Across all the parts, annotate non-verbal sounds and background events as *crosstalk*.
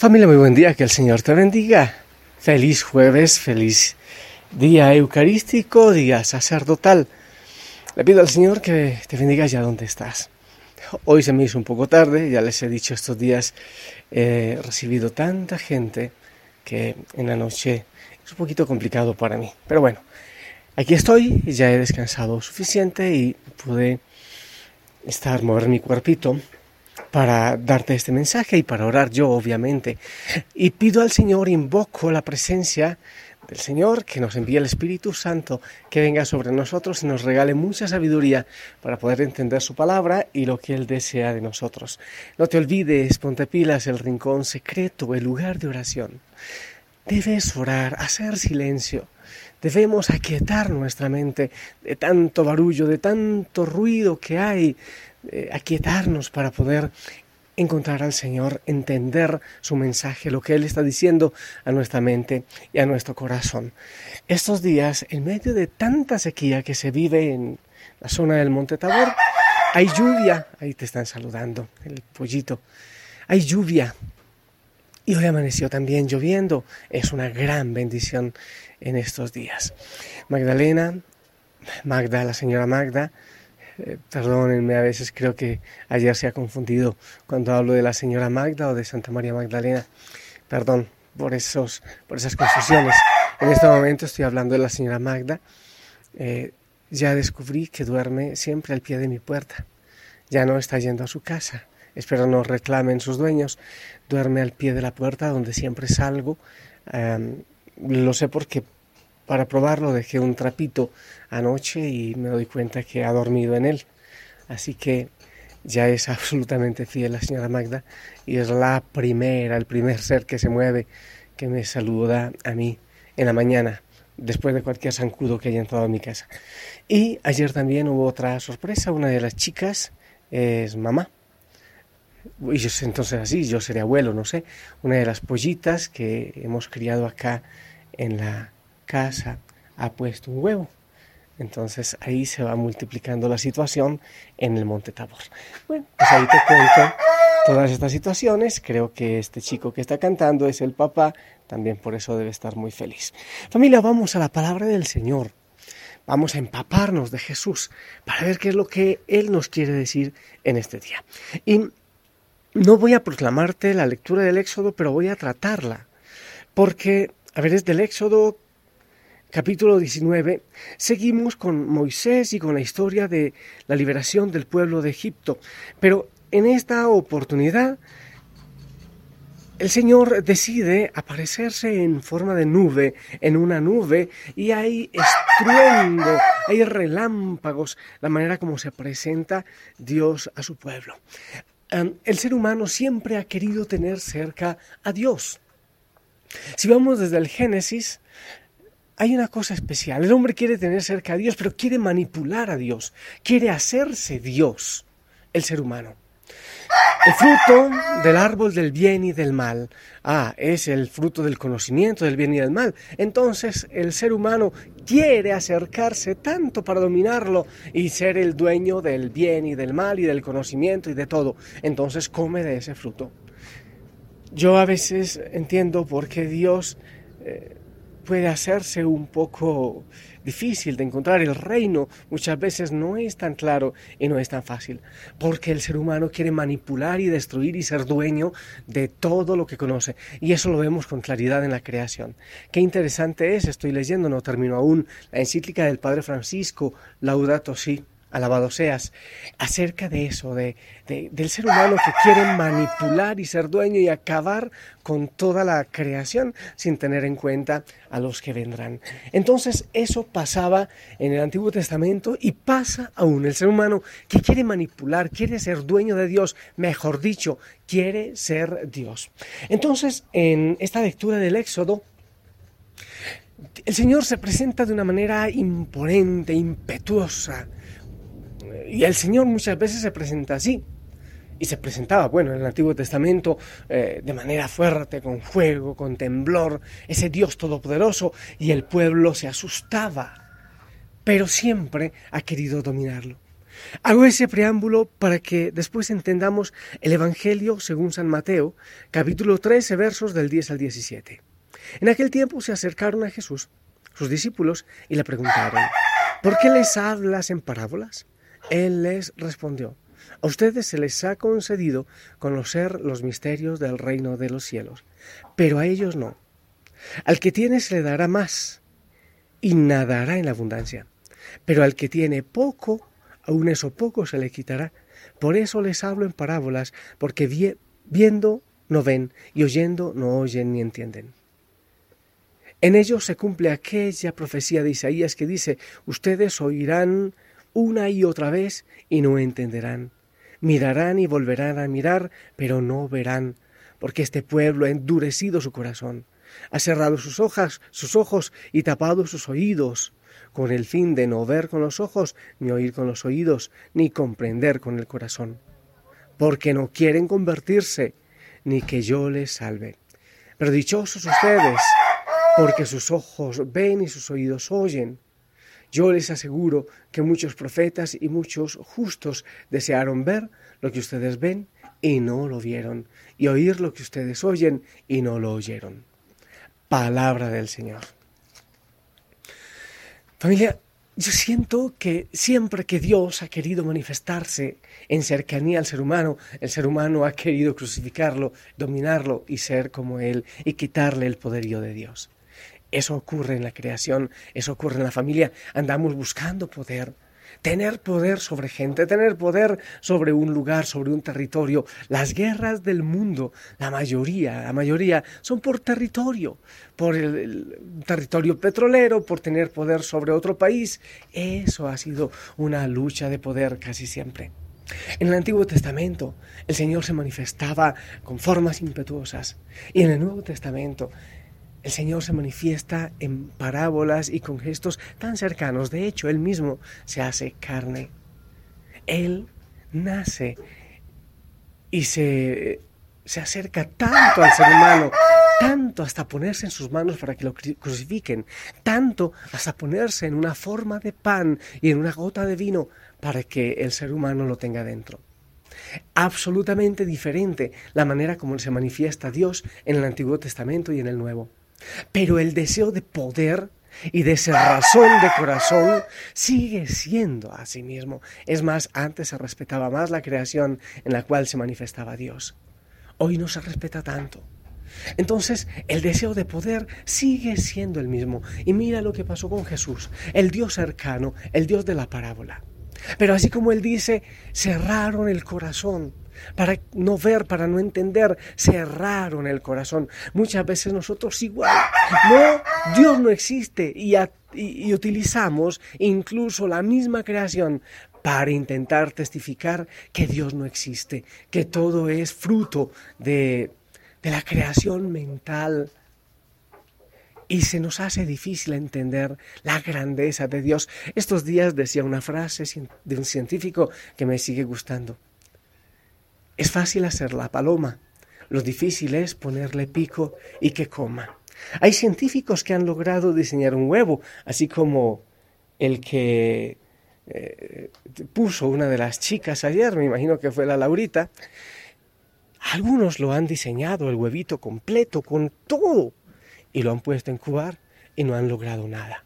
Familia, muy buen día, que el Señor te bendiga. Feliz jueves, feliz día eucarístico, día sacerdotal. Le pido al Señor que te bendiga allá donde estás. Hoy se me hizo un poco tarde, ya les he dicho estos días, he recibido tanta gente que en la noche es un poquito complicado para mí. Pero bueno, aquí estoy, ya he descansado suficiente y pude estar, mover mi cuerpito para darte este mensaje y para orar yo, obviamente. Y pido al Señor, invoco la presencia del Señor, que nos envíe el Espíritu Santo, que venga sobre nosotros y nos regale mucha sabiduría para poder entender su palabra y lo que Él desea de nosotros. No te olvides, ponte pilas, el rincón secreto, el lugar de oración. Debes orar, hacer silencio. Debemos aquietar nuestra mente de tanto barullo, de tanto ruido que hay, eh, aquietarnos para poder encontrar al Señor, entender su mensaje, lo que Él está diciendo a nuestra mente y a nuestro corazón. Estos días, en medio de tanta sequía que se vive en la zona del Monte Tabor, hay lluvia, ahí te están saludando, el pollito, hay lluvia. Y hoy amaneció también lloviendo, es una gran bendición en estos días. Magdalena, Magda, la señora Magda, eh, perdónenme, a veces creo que ayer se ha confundido cuando hablo de la señora Magda o de Santa María Magdalena. Perdón por, esos, por esas confusiones. En este momento estoy hablando de la señora Magda. Eh, ya descubrí que duerme siempre al pie de mi puerta. Ya no está yendo a su casa. Espero no reclamen sus dueños. Duerme al pie de la puerta donde siempre salgo. lo sé porque para probarlo dejé un trapito anoche y me doy cuenta que ha dormido en él. Así que ya es *laughs* absolutamente fiel la señora Magda y es la primera, el primer ser que se mueve que me saluda a mí en la mañana, después de cualquier zancudo que haya entrado a mi casa. Y ayer también hubo otra sorpresa, una de las chicas es mamá. Y entonces así, yo seré abuelo, no sé, una de las pollitas que hemos criado acá en la casa ha puesto un huevo. Entonces ahí se va multiplicando la situación en el Monte Tabor. Bueno, pues ahí te cuento todas estas situaciones. Creo que este chico que está cantando es el papá, también por eso debe estar muy feliz. Familia, vamos a la palabra del Señor. Vamos a empaparnos de Jesús para ver qué es lo que Él nos quiere decir en este día. Y no voy a proclamarte la lectura del Éxodo, pero voy a tratarla. Porque, a ver, es del Éxodo capítulo 19, seguimos con Moisés y con la historia de la liberación del pueblo de Egipto. Pero en esta oportunidad, el Señor decide aparecerse en forma de nube, en una nube, y hay estruendo, hay relámpagos, la manera como se presenta Dios a su pueblo. El ser humano siempre ha querido tener cerca a Dios. Si vamos desde el Génesis, hay una cosa especial. El hombre quiere tener cerca a Dios, pero quiere manipular a Dios, quiere hacerse Dios, el ser humano. El fruto del árbol del bien y del mal. Ah, es el fruto del conocimiento del bien y del mal. Entonces el ser humano quiere acercarse tanto para dominarlo y ser el dueño del bien y del mal y del conocimiento y de todo. Entonces come de ese fruto. Yo a veces entiendo por qué Dios eh, puede hacerse un poco difícil de encontrar. El reino muchas veces no es tan claro y no es tan fácil, porque el ser humano quiere manipular y destruir y ser dueño de todo lo que conoce. Y eso lo vemos con claridad en la creación. Qué interesante es, estoy leyendo, no termino aún, la encíclica del Padre Francisco, Laudato Si, alabado seas, acerca de eso, de, del ser humano que quiere manipular y ser dueño y acabar con toda la creación sin tener en cuenta a los que vendrán. Entonces eso pasaba en el Antiguo Testamento y pasa aún el ser humano que quiere manipular, quiere ser dueño de Dios, mejor dicho, quiere ser Dios. Entonces en esta lectura del Éxodo, el Señor se presenta de una manera imponente, impetuosa, y el Señor muchas veces se presenta así. Y se presentaba, bueno, en el Antiguo Testamento eh, de manera fuerte, con fuego, con temblor, ese Dios todopoderoso, y el pueblo se asustaba, pero siempre ha querido dominarlo. Hago ese preámbulo para que después entendamos el Evangelio según San Mateo, capítulo 13, versos del 10 al 17. En aquel tiempo se acercaron a Jesús, sus discípulos, y le preguntaron, ¿por qué les hablas en parábolas? Él les respondió, a ustedes se les ha concedido conocer los misterios del reino de los cielos, pero a ellos no. Al que tiene se le dará más y nadará en la abundancia, pero al que tiene poco, aun eso poco se le quitará. Por eso les hablo en parábolas, porque viendo no ven y oyendo no oyen ni entienden. En ellos se cumple aquella profecía de Isaías que dice, ustedes oirán una y otra vez y no entenderán. Mirarán y volverán a mirar, pero no verán, porque este pueblo ha endurecido su corazón, ha cerrado sus hojas, sus ojos y tapado sus oídos, con el fin de no ver con los ojos, ni oír con los oídos, ni comprender con el corazón, porque no quieren convertirse, ni que yo les salve. Pero dichosos ustedes, porque sus ojos ven y sus oídos oyen. Yo les aseguro que muchos profetas y muchos justos desearon ver lo que ustedes ven y no lo vieron, y oír lo que ustedes oyen y no lo oyeron. Palabra del Señor. Familia, yo siento que siempre que Dios ha querido manifestarse en cercanía al ser humano, el ser humano ha querido crucificarlo, dominarlo y ser como Él y quitarle el poderío de Dios. Eso ocurre en la creación, eso ocurre en la familia. Andamos buscando poder, tener poder sobre gente, tener poder sobre un lugar, sobre un territorio. Las guerras del mundo, la mayoría, la mayoría son por territorio, por el, territorio petrolero, por tener poder sobre otro país. Eso ha sido una lucha de poder casi siempre. En el Antiguo Testamento el Señor se manifestaba con formas impetuosas y en el Nuevo Testamento el Señor se manifiesta en parábolas y con gestos tan cercanos. De hecho, Él mismo se hace carne. Él nace y se, se acerca tanto al ser humano, tanto hasta ponerse en sus manos para que lo crucifiquen, tanto hasta ponerse en una forma de pan y en una gota de vino para que el ser humano lo tenga dentro. Absolutamente diferente la manera como se manifiesta Dios en el Antiguo Testamento y en el Nuevo. Pero el deseo de poder y de ser razón de corazón sigue siendo a sí mismo. Es más, antes se respetaba más la creación en la cual se manifestaba Dios. Hoy no se respeta tanto. Entonces, el deseo de poder sigue siendo el mismo. Y mira lo que pasó con Jesús, el Dios cercano, el Dios de la parábola. Pero así como él dice, cerraron el corazón para no ver, para no entender, cerraron el corazón. Muchas veces nosotros igual, no, Dios no existe y, utilizamos incluso la misma creación para intentar testificar que Dios no existe, que todo es fruto de, de la creación mental, y se nos hace difícil entender la grandeza de Dios. Estos días decía una frase de un científico que me sigue gustando. Es fácil hacer la paloma, lo difícil es ponerle pico y que coma. Hay científicos que han logrado diseñar un huevo, así como el que eh, puso una de las chicas ayer, me imagino que fue la Laurita. Algunos lo han diseñado, el huevito completo, con todo, y lo han puesto en cubar y no han logrado nada.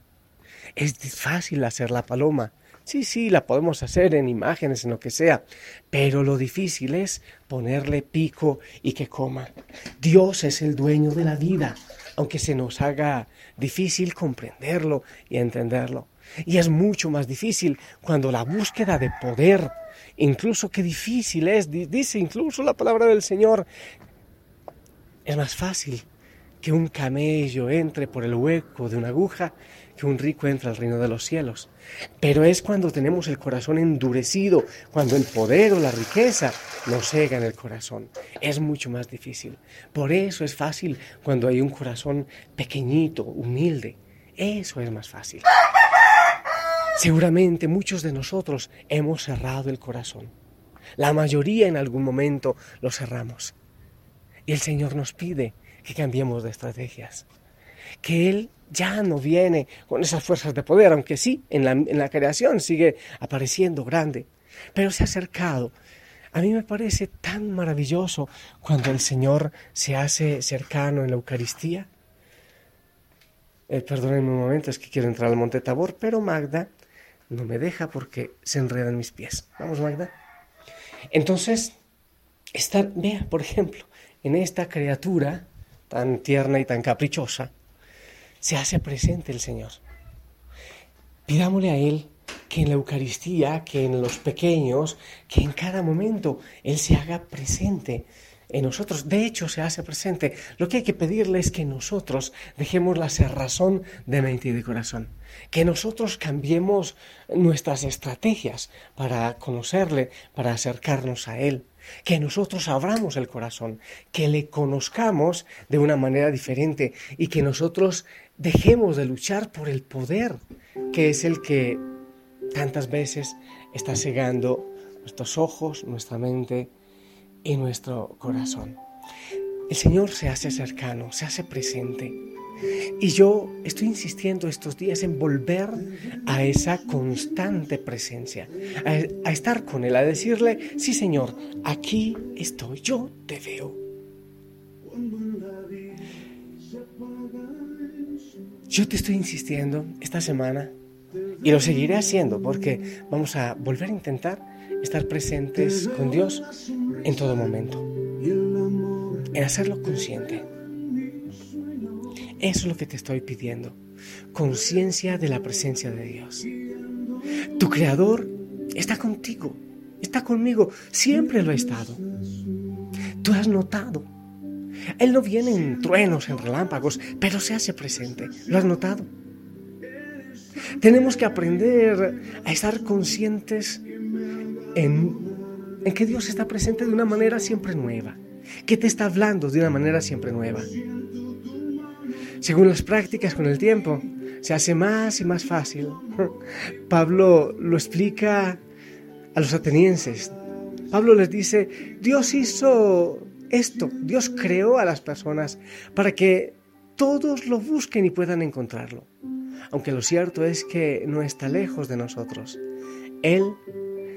Es fácil hacer la paloma, Sí, sí, la podemos hacer en imágenes, en lo que sea, pero lo difícil es ponerle pico y que coma. Dios es el dueño de la vida, aunque se nos haga difícil comprenderlo y entenderlo. Y es mucho más difícil cuando la búsqueda de poder, incluso qué difícil es, dice incluso la palabra del Señor, es más fácil que un camello entre por el hueco de una aguja que un rico entre al reino de los cielos. Pero es cuando tenemos el corazón endurecido, cuando el poder o la riqueza nos cega en el corazón. Es mucho más difícil. Por eso es fácil cuando hay un corazón pequeñito, humilde. Eso es más fácil. Seguramente muchos de nosotros hemos cerrado el corazón. La mayoría en algún momento lo cerramos. Y el Señor nos pide que cambiemos de estrategias. Que Él ya no viene con esas fuerzas de poder, aunque sí, en la, creación sigue apareciendo grande, pero se ha acercado. A mí me parece tan maravilloso cuando el Señor se hace cercano en la Eucaristía. Eh, perdónenme un momento, es que quiero entrar al Monte Tabor, pero Magda no me deja porque se enredan mis pies. Vamos, Magda. Entonces, estar, vea, por ejemplo, en esta criatura tan tierna y tan caprichosa, se hace presente el Señor. Pidámosle a Él que en la Eucaristía, que en los pequeños, que en cada momento Él se haga presente en nosotros. De hecho, se hace presente. Lo que hay que pedirle es que nosotros dejemos la cerrazón de mente y de corazón. Que nosotros cambiemos nuestras estrategias para conocerle, para acercarnos a Él que nosotros abramos el corazón, que le conozcamos de una manera diferente y que nosotros dejemos de luchar por el poder, que es el que tantas veces está cegando nuestros ojos, nuestra mente y nuestro corazón. El Señor se hace cercano, se hace presente y yo estoy insistiendo estos días en volver a esa constante presencia, a, estar con Él, a decirle, sí Señor, aquí estoy, yo te veo. Yo te estoy insistiendo esta semana y lo seguiré haciendo porque vamos a volver a intentar estar presentes con Dios en todo momento, en hacerlo consciente. Eso es lo que te estoy pidiendo. Conciencia de la presencia de Dios. Tu Creador está contigo, está conmigo, siempre lo ha estado. Tú has notado. Él no viene en truenos, en relámpagos, pero se hace presente. ¿Lo has notado? Tenemos que aprender a estar conscientes en, en que Dios está presente de una manera siempre nueva, que te está hablando de una manera siempre nueva. Según las prácticas con el tiempo, se hace más y más fácil. *laughs* Pablo lo explica a los atenienses. Pablo les dice, Dios hizo esto, Dios creó a las personas para que todos lo busquen y puedan encontrarlo. Aunque lo cierto es que no está lejos de nosotros. Él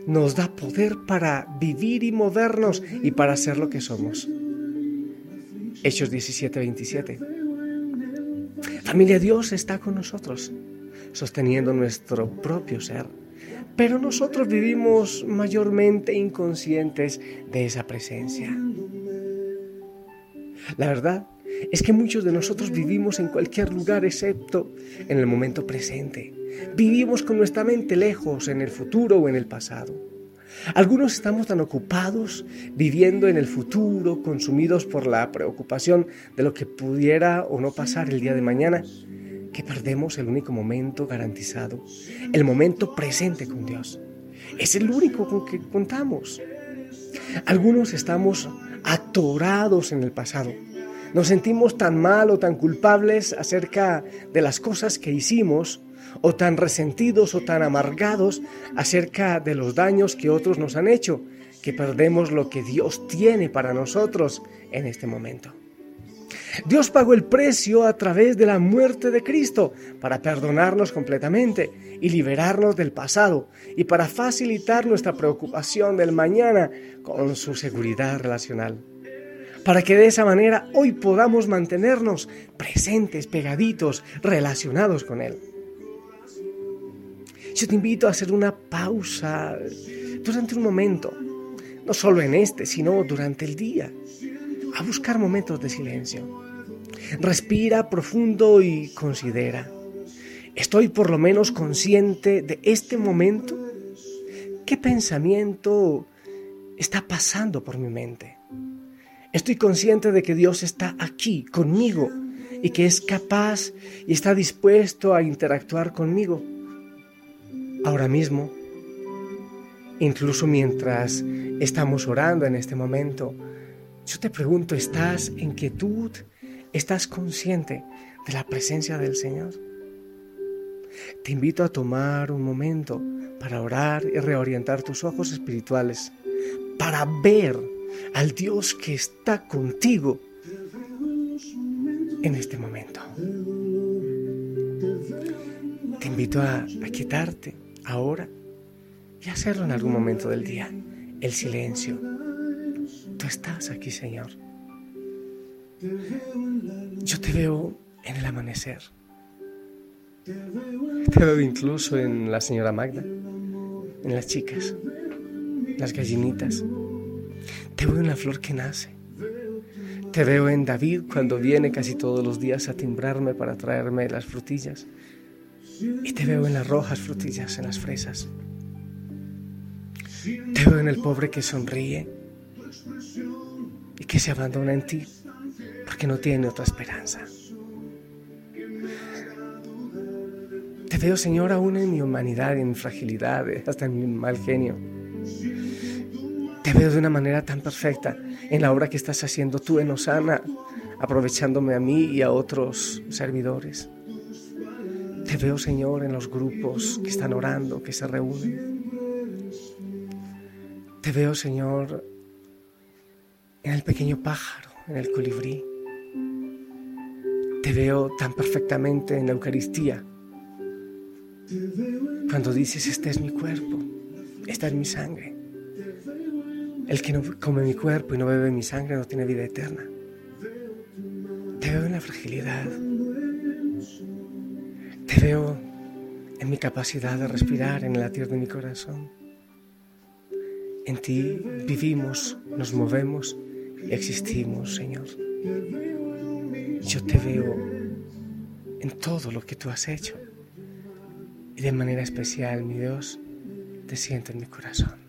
nos da poder para vivir y movernos y para ser lo que somos. Hechos 17, 27. Familia, Dios está con nosotros, sosteniendo nuestro propio ser. Pero nosotros vivimos mayormente inconscientes de esa presencia. La verdad es que muchos de nosotros vivimos en cualquier lugar excepto en el momento presente. Vivimos con nuestra mente lejos en el futuro o en el pasado. Algunos estamos tan ocupados viviendo en el futuro, consumidos por la preocupación de lo que pudiera o no pasar el día de mañana, que perdemos el único momento garantizado, el momento presente con Dios. Es el único con que contamos. Algunos estamos atorados en el pasado. Nos sentimos tan mal o tan culpables acerca de las cosas que hicimos o tan resentidos o tan amargados acerca de los daños que otros nos han hecho, que perdemos lo que Dios tiene para nosotros en este momento. Dios pagó el precio a través de la muerte de Cristo para perdonarnos completamente y liberarnos del pasado y para facilitar nuestra preocupación del mañana con su seguridad relacional. Para que de esa manera hoy podamos mantenernos presentes, pegaditos, relacionados con Él. Yo te invito a hacer una pausa durante un momento, no solo en este, sino durante el día, a buscar momentos de silencio. Respira profundo y considera. Estoy por lo menos consciente de este momento. ¿Qué pensamiento está pasando por mi mente? Estoy consciente de que Dios está aquí conmigo y que es capaz y está dispuesto a interactuar conmigo. Ahora mismo, incluso mientras estamos orando en este momento, yo te pregunto, ¿estás en quietud? ¿Estás consciente de la presencia del Señor? Te invito a tomar un momento para orar y reorientar tus ojos espirituales, para ver al Dios que está contigo en este momento. Te invito a, quietarte ahora y hacerlo en algún momento del día. El silencio. Tú estás aquí, Señor. Yo te veo en el amanecer. Te veo incluso en la señora Magda, en las chicas, las gallinitas. Te veo en la flor que nace. Te veo en David cuando viene casi todos los días a timbrarme para traerme las frutillas. Y te veo en las rojas frutillas, en las fresas. Te veo en el pobre que sonríe y que se abandona en ti porque no tiene otra esperanza. Te veo, Señor, aún en mi humanidad, en mi fragilidad, hasta en mi mal genio. Te veo de una manera tan perfecta en la obra que estás haciendo tú en Osana, aprovechándome a mí y a otros servidores. Te veo, Señor, en los grupos que están orando, que se reúnen. Te veo, Señor, en el pequeño pájaro, en el colibrí. Te veo tan perfectamente en la Eucaristía. Cuando dices, este es mi cuerpo, esta es mi sangre. El que no come mi cuerpo y no bebe mi sangre no tiene vida eterna. Te veo en la fragilidad. Te veo en mi capacidad de respirar, en el latir de mi corazón. En ti vivimos, nos movemos y existimos, Señor. Yo te veo en todo lo que tú has hecho. Y de manera especial, mi Dios, te siento en mi corazón.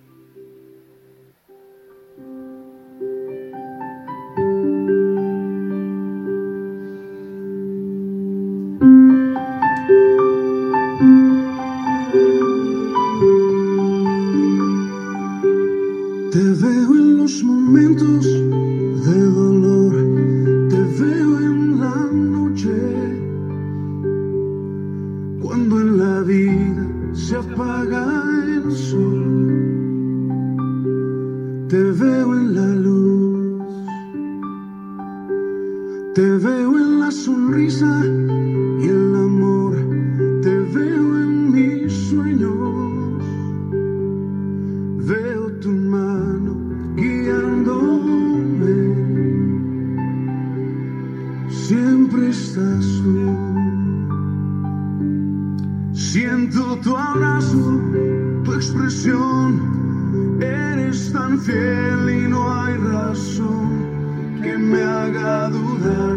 A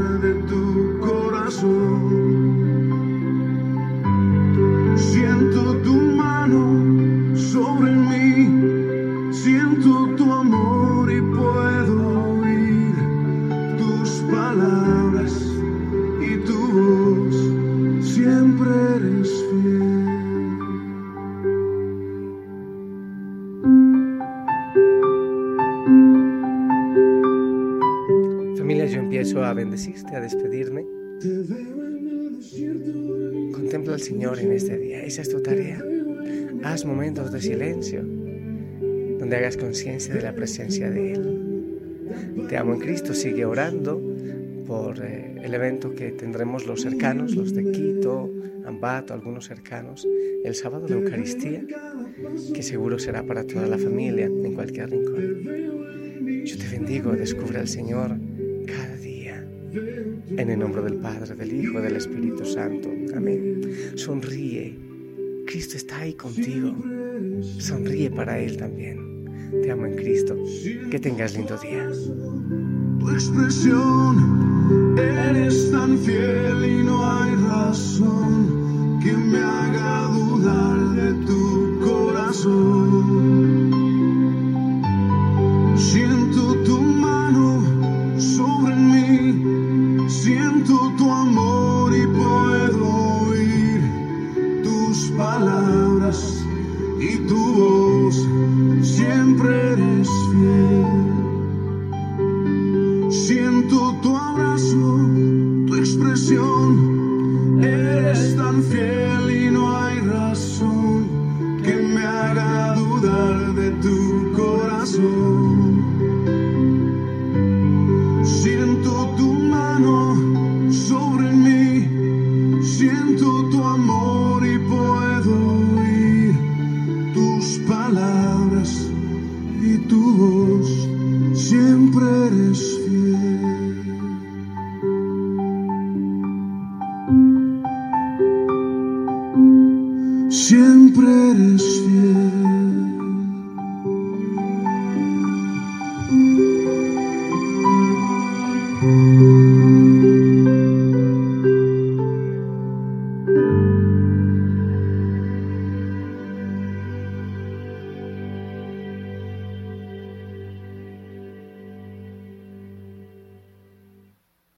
Señor en este día. Esa es tu tarea. Haz momentos de silencio donde hagas conciencia de la presencia de Él. Te amo en Cristo. Sigue orando por eh, el evento que tendremos los cercanos, los de Quito, Ambato, algunos cercanos, el sábado de Eucaristía, que seguro será para toda la familia en cualquier rincón. Yo te bendigo, descubre al Señor en el nombre del Padre, del Hijo, del Espíritu Santo. Amén. Sonríe. Cristo está ahí contigo. Sonríe para Él también. Te amo en Cristo. Que tengas lindo día. Tu expresión, eres tan fiel y no hay razón corazón.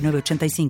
906985.